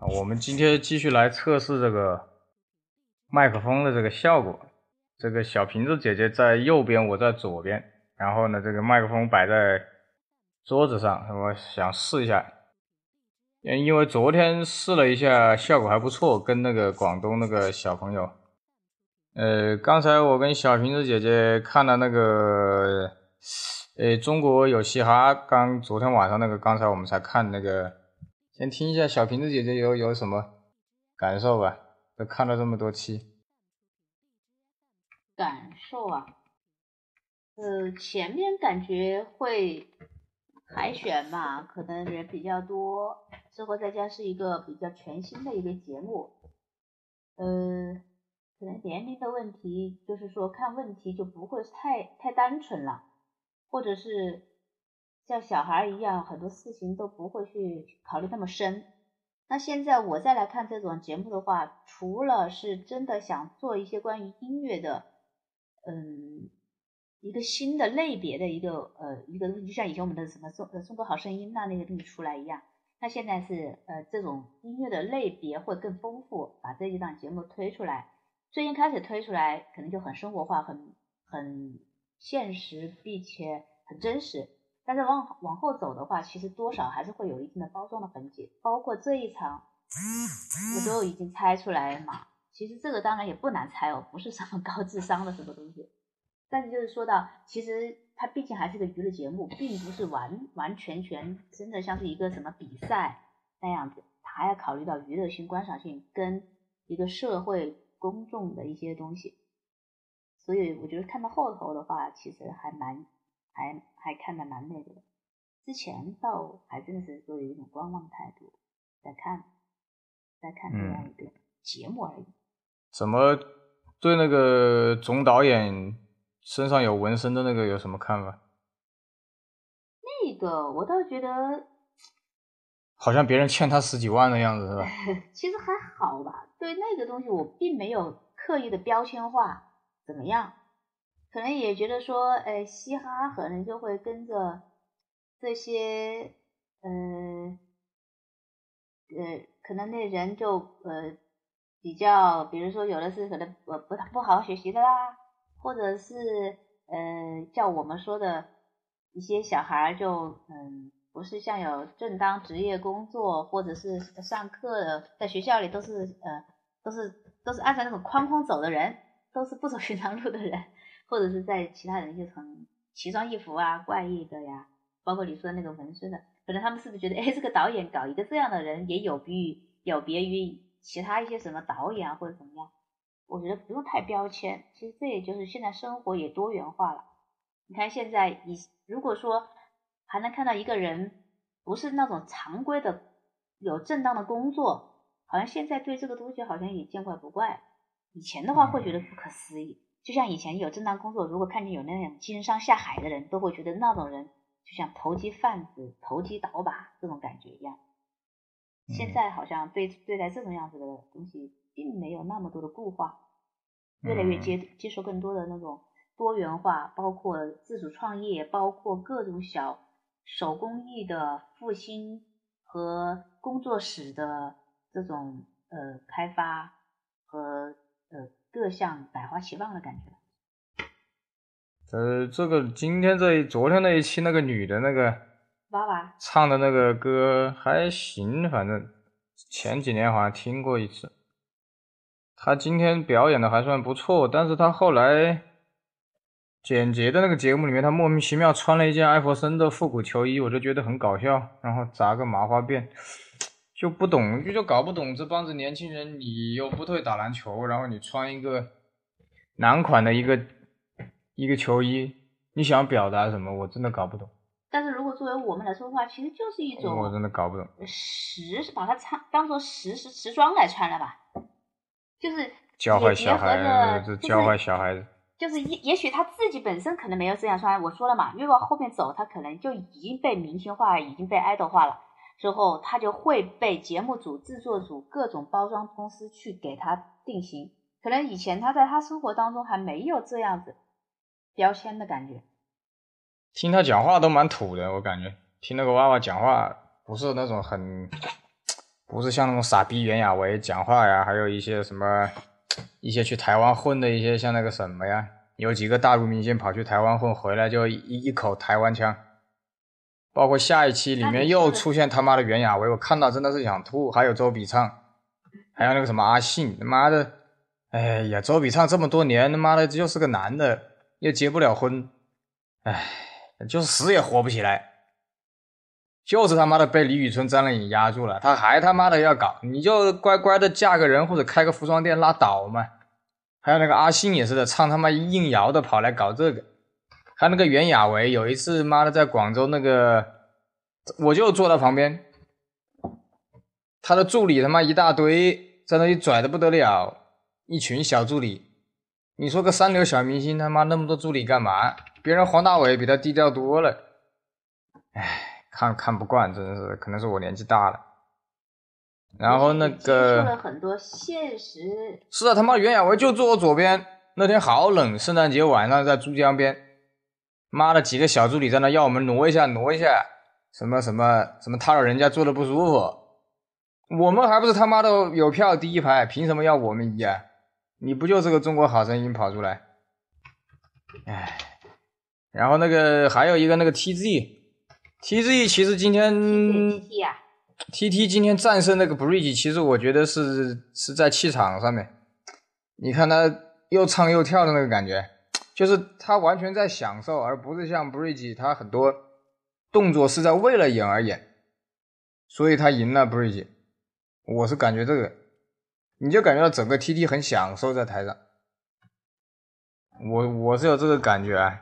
我们今天继续来测试这个麦克风的这个效果。这个小瓶子姐姐在右边，我在左边。然后呢，这个麦克风摆在桌子上，我想试一下。因因为昨天试了一下，效果还不错，跟那个广东那个小朋友。呃，刚才我跟小瓶子姐姐看了那个，呃，中国有嘻哈，刚昨天晚上那个，刚才我们才看那个。先听一下小瓶子姐姐有有什么感受吧？都看了这么多期，感受啊，呃，前面感觉会海选嘛，可能人比较多，生活在家是一个比较全新的一个节目，呃，可能年龄的问题，就是说看问题就不会太太单纯了，或者是。像小孩一样，很多事情都不会去考虑那么深。那现在我再来看这种节目的话，除了是真的想做一些关于音乐的，嗯，一个新的类别的一个呃一个东西，就像以前我们的什么中呃中国好声音那那个东西出来一样。那现在是呃这种音乐的类别会更丰富，把这几档节目推出来。最近开始推出来，可能就很生活化，很很现实，并且很真实。但是往往后走的话，其实多少还是会有一定的包装的痕迹，包括这一场，我都已经猜出来了嘛。其实这个当然也不难猜哦，不是什么高智商的什么东西。但是就是说到，其实它毕竟还是个娱乐节目，并不是完完全全真的像是一个什么比赛那样子，还要考虑到娱乐性、观赏性跟一个社会公众的一些东西。所以我觉得看到后头的话，其实还蛮。还还看的蛮那个的，之前倒还真的是说有一种观望态度在看，在看这样一个节目而已。怎么对那个总导演身上有纹身的那个有什么看法？那个我倒觉得，好像别人欠他十几万的样子是吧？其实还好吧，对那个东西我并没有刻意的标签化，怎么样？可能也觉得说，呃，嘻哈可能就会跟着这些，呃，呃，可能那人就呃比较，比如说有的是可能不不不好好学习的啦，或者是呃叫我们说的一些小孩就嗯不是像有正当职业工作，或者是上课的在学校里都是呃都是都是按照那种框框走的人，都是不走寻常路的人。或者是在其他人就很奇装异服啊、怪异的呀，包括你说的那种纹身的，可能他们是不是觉得，哎，这个导演搞一个这样的人，也有别于有别于其他一些什么导演啊或者怎么样？我觉得不用太标签，其实这也就是现在生活也多元化了。你看现在，以如果说还能看到一个人不是那种常规的有正当的工作，好像现在对这个东西好像也见怪不怪。以前的话会觉得不可思议。就像以前有正当工作，如果看见有那种经商下海的人，都会觉得那种人就像投机贩子、投机倒把这种感觉一样。现在好像对对待这种样子的东西，并没有那么多的固化，越来越接接受更多的那种多元化，包括自主创业，包括各种小手工艺的复兴和工作室的这种呃开发和呃。各项百花齐放的感觉。呃，这个今天这一昨天那一期那个女的那个娃娃唱的那个歌还行，反正前几年好像听过一次。她今天表演的还算不错，但是她后来简洁的那个节目里面，她莫名其妙穿了一件艾弗森的复古球衣，我就觉得很搞笑，然后扎个麻花辫。就不懂，就搞不懂这帮子年轻人，你又不会打篮球，然后你穿一个男款的一个一个球衣，你想表达什么？我真的搞不懂。但是如果作为我们来说的话，其实就是一种，我真的搞不懂。时是把它穿当做时时时装来穿了吧？就是教坏小孩子，教坏小孩子。就是也也许他自己本身可能没有这样穿，我说了嘛，越往后面走，他可能就已经被明星化，已经被爱豆化了。之后，他就会被节目组、制作组、各种包装公司去给他定型。可能以前他在他生活当中还没有这样子标签的感觉。听他讲话都蛮土的，我感觉听那个娃娃讲话不是那种很不是像那种傻逼袁娅维讲话呀，还有一些什么一些去台湾混的一些像那个什么呀，有几个大陆明星跑去台湾混，回来就一一口台湾腔。包括下一期里面又出现他妈的袁娅维，我看到真的是想吐。还有周笔畅，还有那个什么阿信，他妈的，哎呀，周笔畅这么多年，他妈的就是个男的，又结不了婚，哎，就是死也活不起来，就是他妈的被李宇春、张靓颖压住了，他还他妈的要搞，你就乖乖的嫁个人或者开个服装店拉倒嘛。还有那个阿信也是的，唱他妈硬摇的跑来搞这个。还有那个袁娅维，有一次妈的在广州那个，我就坐在旁边，他的助理他妈一大堆，在那里拽的不得了，一群小助理。你说个三流小明星他妈那么多助理干嘛？别人黄大炜比他低调多了。唉，看看不惯，真的是，可能是我年纪大了。然后那个了很多现实。是啊，他妈袁娅维就坐我左边，那天好冷，圣诞节晚上在珠江边。妈的，几个小助理在那要我们挪一下，挪一下，什么什么什么，他扰人家坐的不舒服。我们还不是他妈的有票第一排，凭什么要我们移啊？你不就是个中国好声音跑出来？哎，然后那个还有一个那个 TZ，TZ 其实今天 TT 今天战胜那个 Bridge，其实我觉得是是在气场上面，你看他又唱又跳的那个感觉。就是他完全在享受，而不是像 Bridge，他很多动作是在为了演而演，所以他赢了 Bridge。我是感觉这个，你就感觉到整个 TT 很享受在台上，我我是有这个感觉。啊。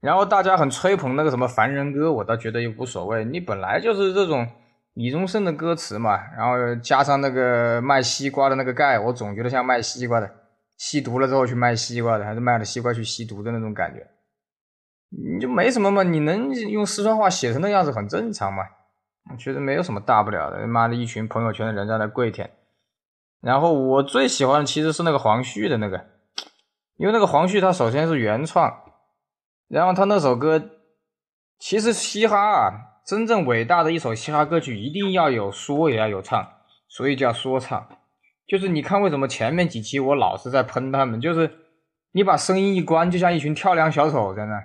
然后大家很吹捧那个什么凡人歌，我倒觉得也无所谓。你本来就是这种李宗盛的歌词嘛，然后加上那个卖西瓜的那个盖，我总觉得像卖西瓜的。吸毒了之后去卖西瓜的，还是卖了西瓜去吸毒的那种感觉，你就没什么嘛？你能用四川话写成那样子很正常嘛？我觉得没有什么大不了的。妈的一群朋友圈的人在那跪舔，然后我最喜欢的其实是那个黄旭的那个，因为那个黄旭他首先是原创，然后他那首歌其实嘻哈啊，真正伟大的一首嘻哈歌曲一定要有说也要有唱，所以叫说唱。就是你看，为什么前面几期我老是在喷他们？就是你把声音一关，就像一群跳梁小丑在那。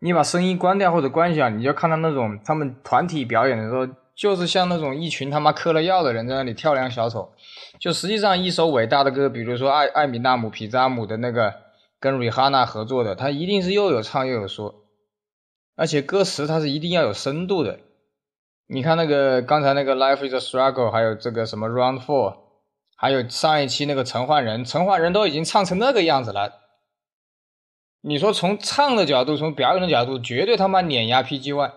你把声音关掉或者关小，你就看到那种他们团体表演的时候，就是像那种一群他妈嗑了药的人在那里跳梁小丑。就实际上一首伟大的歌，比如说艾艾米纳姆皮扎姆的那个跟瑞哈娜合作的，他一定是又有唱又有说，而且歌词它是一定要有深度的。你看那个刚才那个 Life is a struggle，还有这个什么 Round Four，还有上一期那个陈焕仁，陈焕仁都已经唱成那个样子了。你说从唱的角度，从表演的角度，绝对他妈碾压 PG One。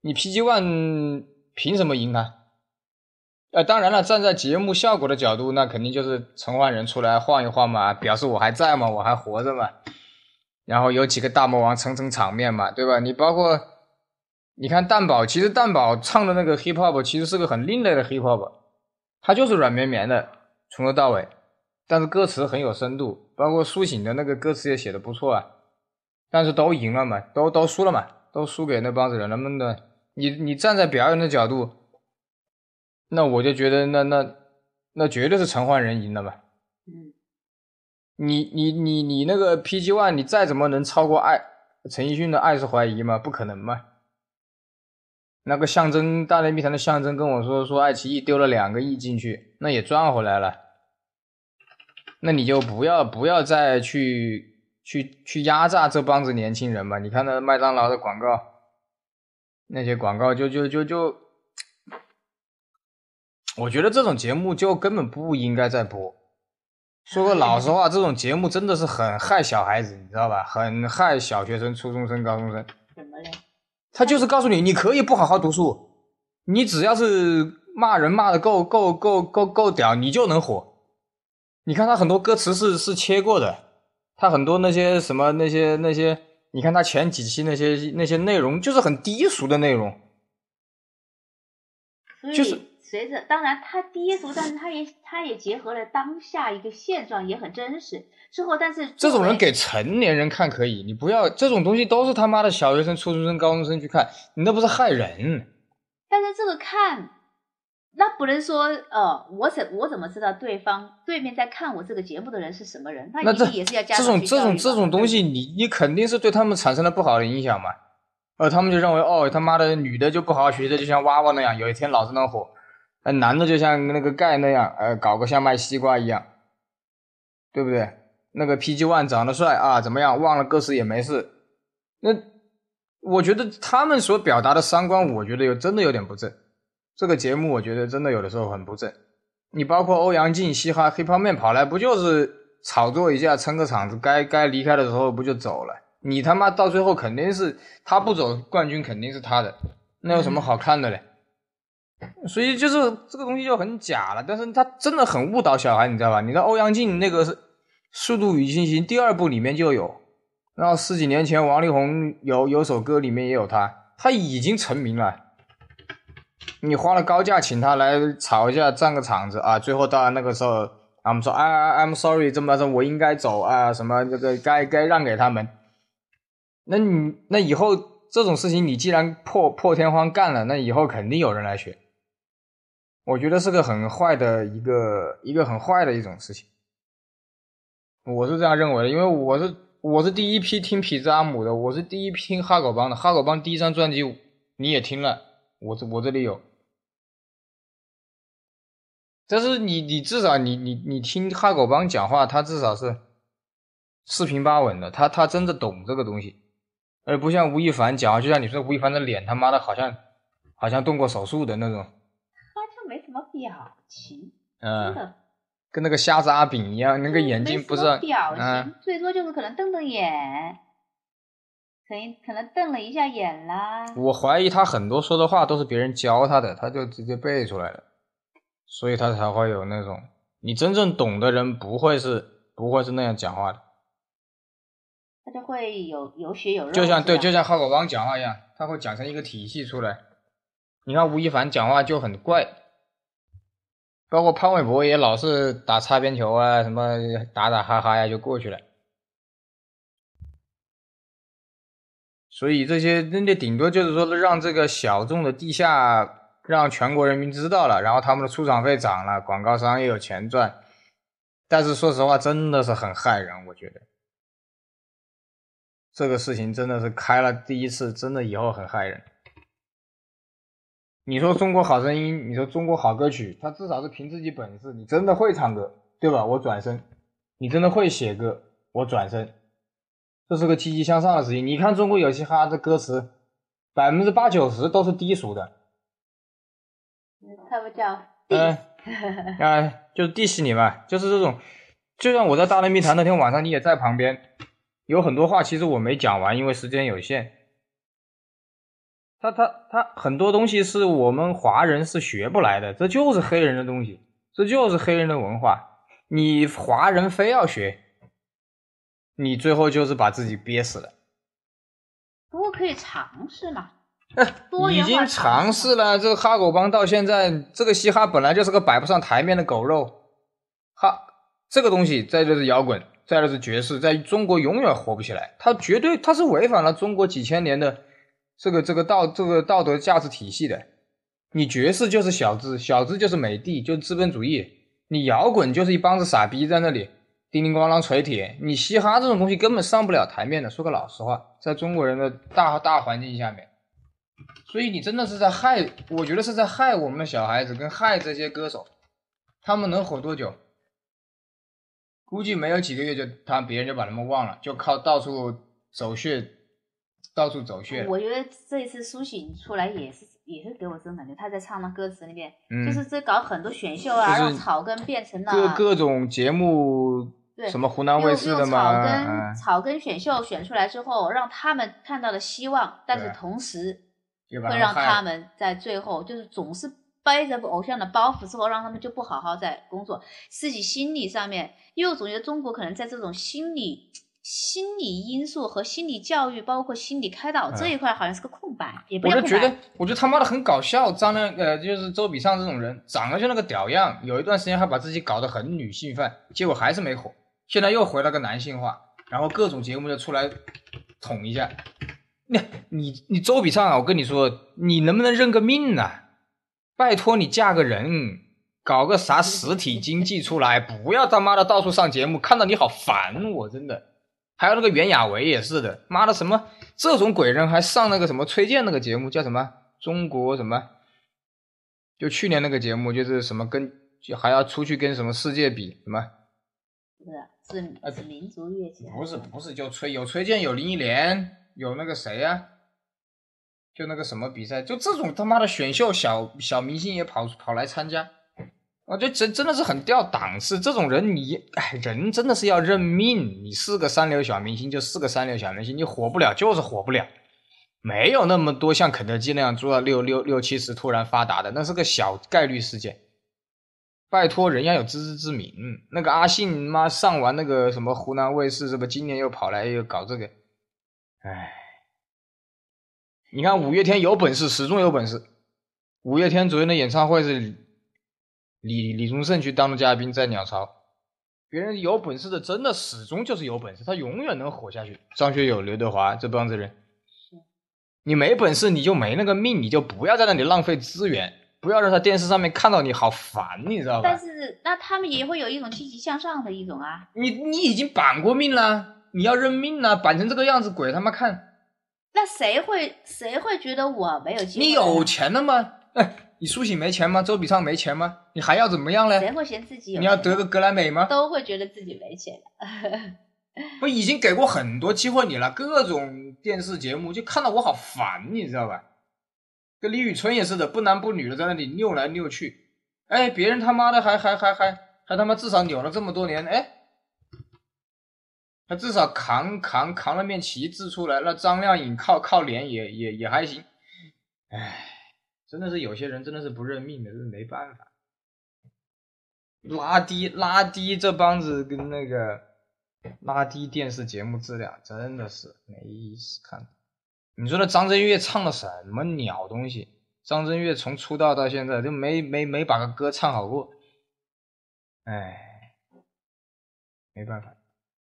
你 PG One 凭什么赢他？呃，当然了，站在节目效果的角度，那肯定就是陈焕仁出来晃一晃嘛，表示我还在嘛，我还活着嘛。然后有几个大魔王撑撑场面嘛，对吧？你包括。你看蛋宝，其实蛋宝唱的那个 hip hop 其实是个很另类的 hip hop，它就是软绵绵的，从头到尾，但是歌词很有深度，包括苏醒的那个歌词也写的不错啊，但是都赢了嘛，都都输了嘛，都输给那帮子人了嘛的。你你站在表演的角度，那我就觉得那那那绝对是陈奂仁赢了嘛。嗯，你你你你那个 PG One，你再怎么能超过爱陈奕迅的爱是怀疑吗？不可能嘛。那个象征大内密谈的象征跟我说说爱奇艺丢了两个亿进去，那也赚回来了。那你就不要不要再去去去压榨这帮子年轻人嘛？你看那麦当劳的广告，那些广告就就就就，我觉得这种节目就根本不应该再播。说个老实话，这种节目真的是很害小孩子，你知道吧？很害小学生、初中生、高中生。怎么嘞？他就是告诉你，你可以不好好读书，你只要是骂人骂的够够够够够屌，你就能火。你看他很多歌词是是切过的，他很多那些什么那些那些，你看他前几期那些那些内容就是很低俗的内容，就是。随着，当然他低俗，但是他也他也结合了当下一个现状，也很真实。之后，但是这种人给成年人看可以，你不要这种东西都是他妈的小学生、初中生、高中生去看，你那不是害人。但是这个看那不能说，呃，我怎我怎么知道对方对面在看我这个节目的人是什么人？那一定也是要加这种这种这种东西，你你肯定是对他们产生了不好的影响嘛？呃，他们就认为，哦，他妈的，女的就不好好学习，就像娃娃那样，有一天老子能火；，那，男的就像那个盖那样，呃，搞个像卖西瓜一样，对不对？那个 PG One 长得帅啊，怎么样？忘了歌词也没事。那我觉得他们所表达的三观，我觉得有真的有点不正。这个节目我觉得真的有的时候很不正，你包括欧阳靖嘻哈黑泡面跑来不就是炒作一下撑个场子，该该离开的时候不就走了？你他妈到最后肯定是他不走，冠军肯定是他的，那有什么好看的嘞？所以就是这个东西就很假了，但是他真的很误导小孩，你知道吧？你知道欧阳靖那个《速度与激情》第二部里面就有，然后十几年前王力宏有有首歌里面也有他，他已经成名了。你花了高价请他来吵一下，占个场子啊！最后到那个时候，他们说：“啊，I'm sorry，这么着我应该走啊，什么这个该该让给他们。”那你那以后这种事情，你既然破破天荒干了，那以后肯定有人来学。我觉得是个很坏的一个一个很坏的一种事情。我是这样认为的，因为我是我是第一批听痞子阿姆的，我是第一批听哈狗帮的，哈狗帮第一张专辑你也听了，我这我这里有。但是你你至少你你你听哈狗帮讲话，他至少是四平八稳的，他他真的懂这个东西，而不像吴亦凡讲话，就像你说吴亦凡的脸他妈的好像好像动过手术的那种，表情，嗯，跟那个瞎子阿炳一样，那个眼睛不是表情，最多就是可能瞪瞪眼，可能可能瞪了一下眼啦。我怀疑他很多说的话都是别人教他的，他就直接背出来了。所以他才会有那种，你真正懂的人不会是不会是那样讲话的，他就会有有血有肉，就像对，就像浩狗帮讲话一样，他会讲成一个体系出来。你看吴亦凡讲话就很怪，包括潘玮柏也老是打擦边球啊，什么打打哈哈呀就过去了。所以这些人家顶多就是说让这个小众的地下。让全国人民知道了，然后他们的出场费涨了，广告商也有钱赚。但是说实话，真的是很害人，我觉得这个事情真的是开了第一次，真的以后很害人。你说中国好声音，你说中国好歌曲，他至少是凭自己本事，你真的会唱歌，对吧？我转身，你真的会写歌，我转身，这是个积极向上的事情。你看中国有嘻哈的歌词，百分之八九十都是低俗的。他们叫嗯，哎，就是 diss 你嘛，就是这种，就像我在大内密谈那天晚上，你也在旁边，有很多话其实我没讲完，因为时间有限。他他他很多东西是我们华人是学不来的，这就是黑人的东西，这就是黑人的文化，你华人非要学，你最后就是把自己憋死了。不过可以尝试嘛。已经尝试了，这个哈狗帮到现在，这个嘻哈本来就是个摆不上台面的狗肉，哈，这个东西再就是摇滚，再就是爵士，在中国永远活不起来，它绝对它是违反了中国几千年的这个这个道这个道德价值体系的。你爵士就是小资，小资就是美帝，就是资本主义；你摇滚就是一帮子傻逼在那里叮叮咣啷锤铁。你嘻哈这种东西根本上不了台面的。说个老实话，在中国人的大大环境下面。所以你真的是在害，我觉得是在害我们的小孩子，跟害这些歌手，他们能火多久？估计没有几个月就他别人就把他们忘了，就靠到处走穴，到处走穴。我觉得这一次苏醒出来也是也是给我这种感觉，他在唱的歌词里面，就是在搞很多选秀啊，让草根变成了各各种节目，什么湖南卫视的嘛，草根草根选秀选出来之后，让他们看到了希望，但是同时。会让他们在最后就是总是背着偶像的包袱之后，让他们就不好好在工作，自己心理上面，因为我总觉得中国可能在这种心理心理因素和心理教育，包括心理开导这一块，好像是个空白。也我就觉得，我觉得他妈的很搞笑，张亮呃，就是周笔畅这种人，长得就那个屌样，有一段时间还把自己搞得很女性范，结果还是没火，现在又回了个男性化，然后各种节目就出来捅一下。你你你周笔畅啊，我跟你说，你能不能认个命呢？拜托你嫁个人，搞个啥实体经济出来，不要他妈的到处上节目，看到你好烦我真的。还有那个袁娅维也是的，妈的什么这种鬼人还上那个什么崔健那个节目叫什么中国什么？就去年那个节目就是什么跟就还要出去跟什么世界比什么？不是是是民族乐器？不是不是就崔有崔健有林忆莲有那个谁呀？就那个什么比赛，就这种他妈的选秀小小明星也跑跑来参加，我觉得真真的是很掉档次。这种人你哎，人真的是要认命。你是个三流小明星，就是个三流小明星，你火不了就是火不了，没有那么多像肯德基那样做到六六六七十突然发达的，那是个小概率事件。拜托，人要有自知之明。那个阿信妈上完那个什么湖南卫视，是不今年又跑来又搞这个，哎。你看五月天有本事，始终有本事。五月天昨天的演唱会是李李宗盛去当了嘉宾，在鸟巢。别人有本事的，真的始终就是有本事，他永远能火下去。张学友、刘德华这帮子人，你没本事你就没那个命，你就不要在那里浪费资源，不要让他电视上面看到你好烦，你知道吧？但是那他们也会有一种积极向上的一种啊。你你已经板过命了，你要认命了，板成这个样子，鬼他妈看。那谁会谁会觉得我没有机会？你有钱了吗？哎，你苏醒没钱吗？周笔畅没钱吗？你还要怎么样嘞？谁会嫌自己有？你要得个格莱美吗？都会觉得自己没钱。我已经给过很多机会你了，各种电视节目就看到我好烦，你知道吧？跟李宇春也是的，不男不女的在那里扭来扭去。哎，别人他妈的还还还还还他妈至少扭了这么多年，哎。他至少扛扛扛了面旗帜出来，那张靓颖靠靠脸也也也还行，唉，真的是有些人真的是不认命的，这是没办法，拉低拉低这帮子跟那个拉低电视节目质量，真的是没意思看。你说那张震岳唱的什么鸟东西？张震岳从出道到现在就没没没把个歌唱好过，唉，没办法。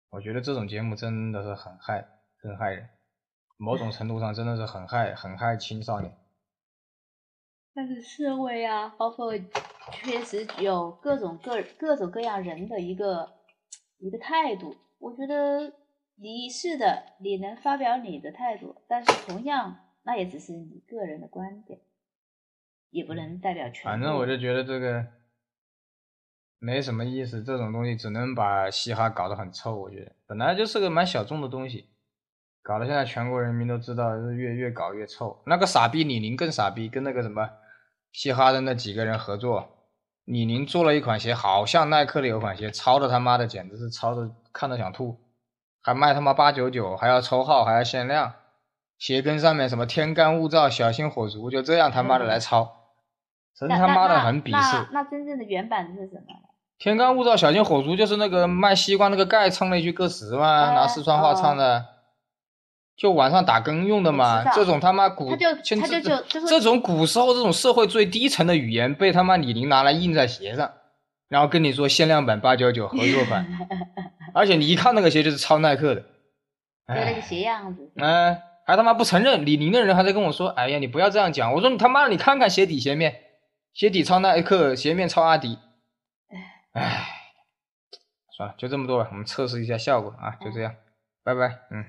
我觉得这种节目真的是很害，很害人，某种程度上真的是很害，很害青少年。但是社会啊，包括确实有各种各各种各样人的一个一个态度。我觉得你是的，你能发表你的态度，但是同样那也只是你个人的观点，也不能代表全。反正我就觉得这个。没什么意思，这种东西只能把嘻哈搞得很臭。我觉得本来就是个蛮小众的东西，搞得现在全国人民都知道，越越搞越臭。那个傻逼李宁更傻逼，跟那个什么嘻哈的那几个人合作，李宁做了一款鞋，好像耐克的有款鞋，抄的他妈的简直是抄的看的想吐，还卖他妈八九九，还要抽号，还要限量，鞋跟上面什么天干物燥，小心火烛，就这样他妈的来抄，真他妈的很鄙视。那真正的原版是什么？天干物燥，小心火烛，就是那个卖西瓜那个盖唱了一句歌词嘛，拿四川话唱的，就晚上打更用的嘛。这种他妈古，他就他就就这种古时候这种社会最低层的语言，被他妈李宁拿来印在鞋上，然后跟你说限量版八九九合作款，而且你一看那个鞋就是抄耐克的，就那个鞋样子。嗯，还他妈不承认，李宁的人还在跟我说，哎呀，你不要这样讲。我说你他妈，你看看鞋底鞋面，鞋底抄耐克，鞋面抄阿迪。唉，算了，就这么多吧。我们测试一下效果啊，就这样，拜拜，嗯。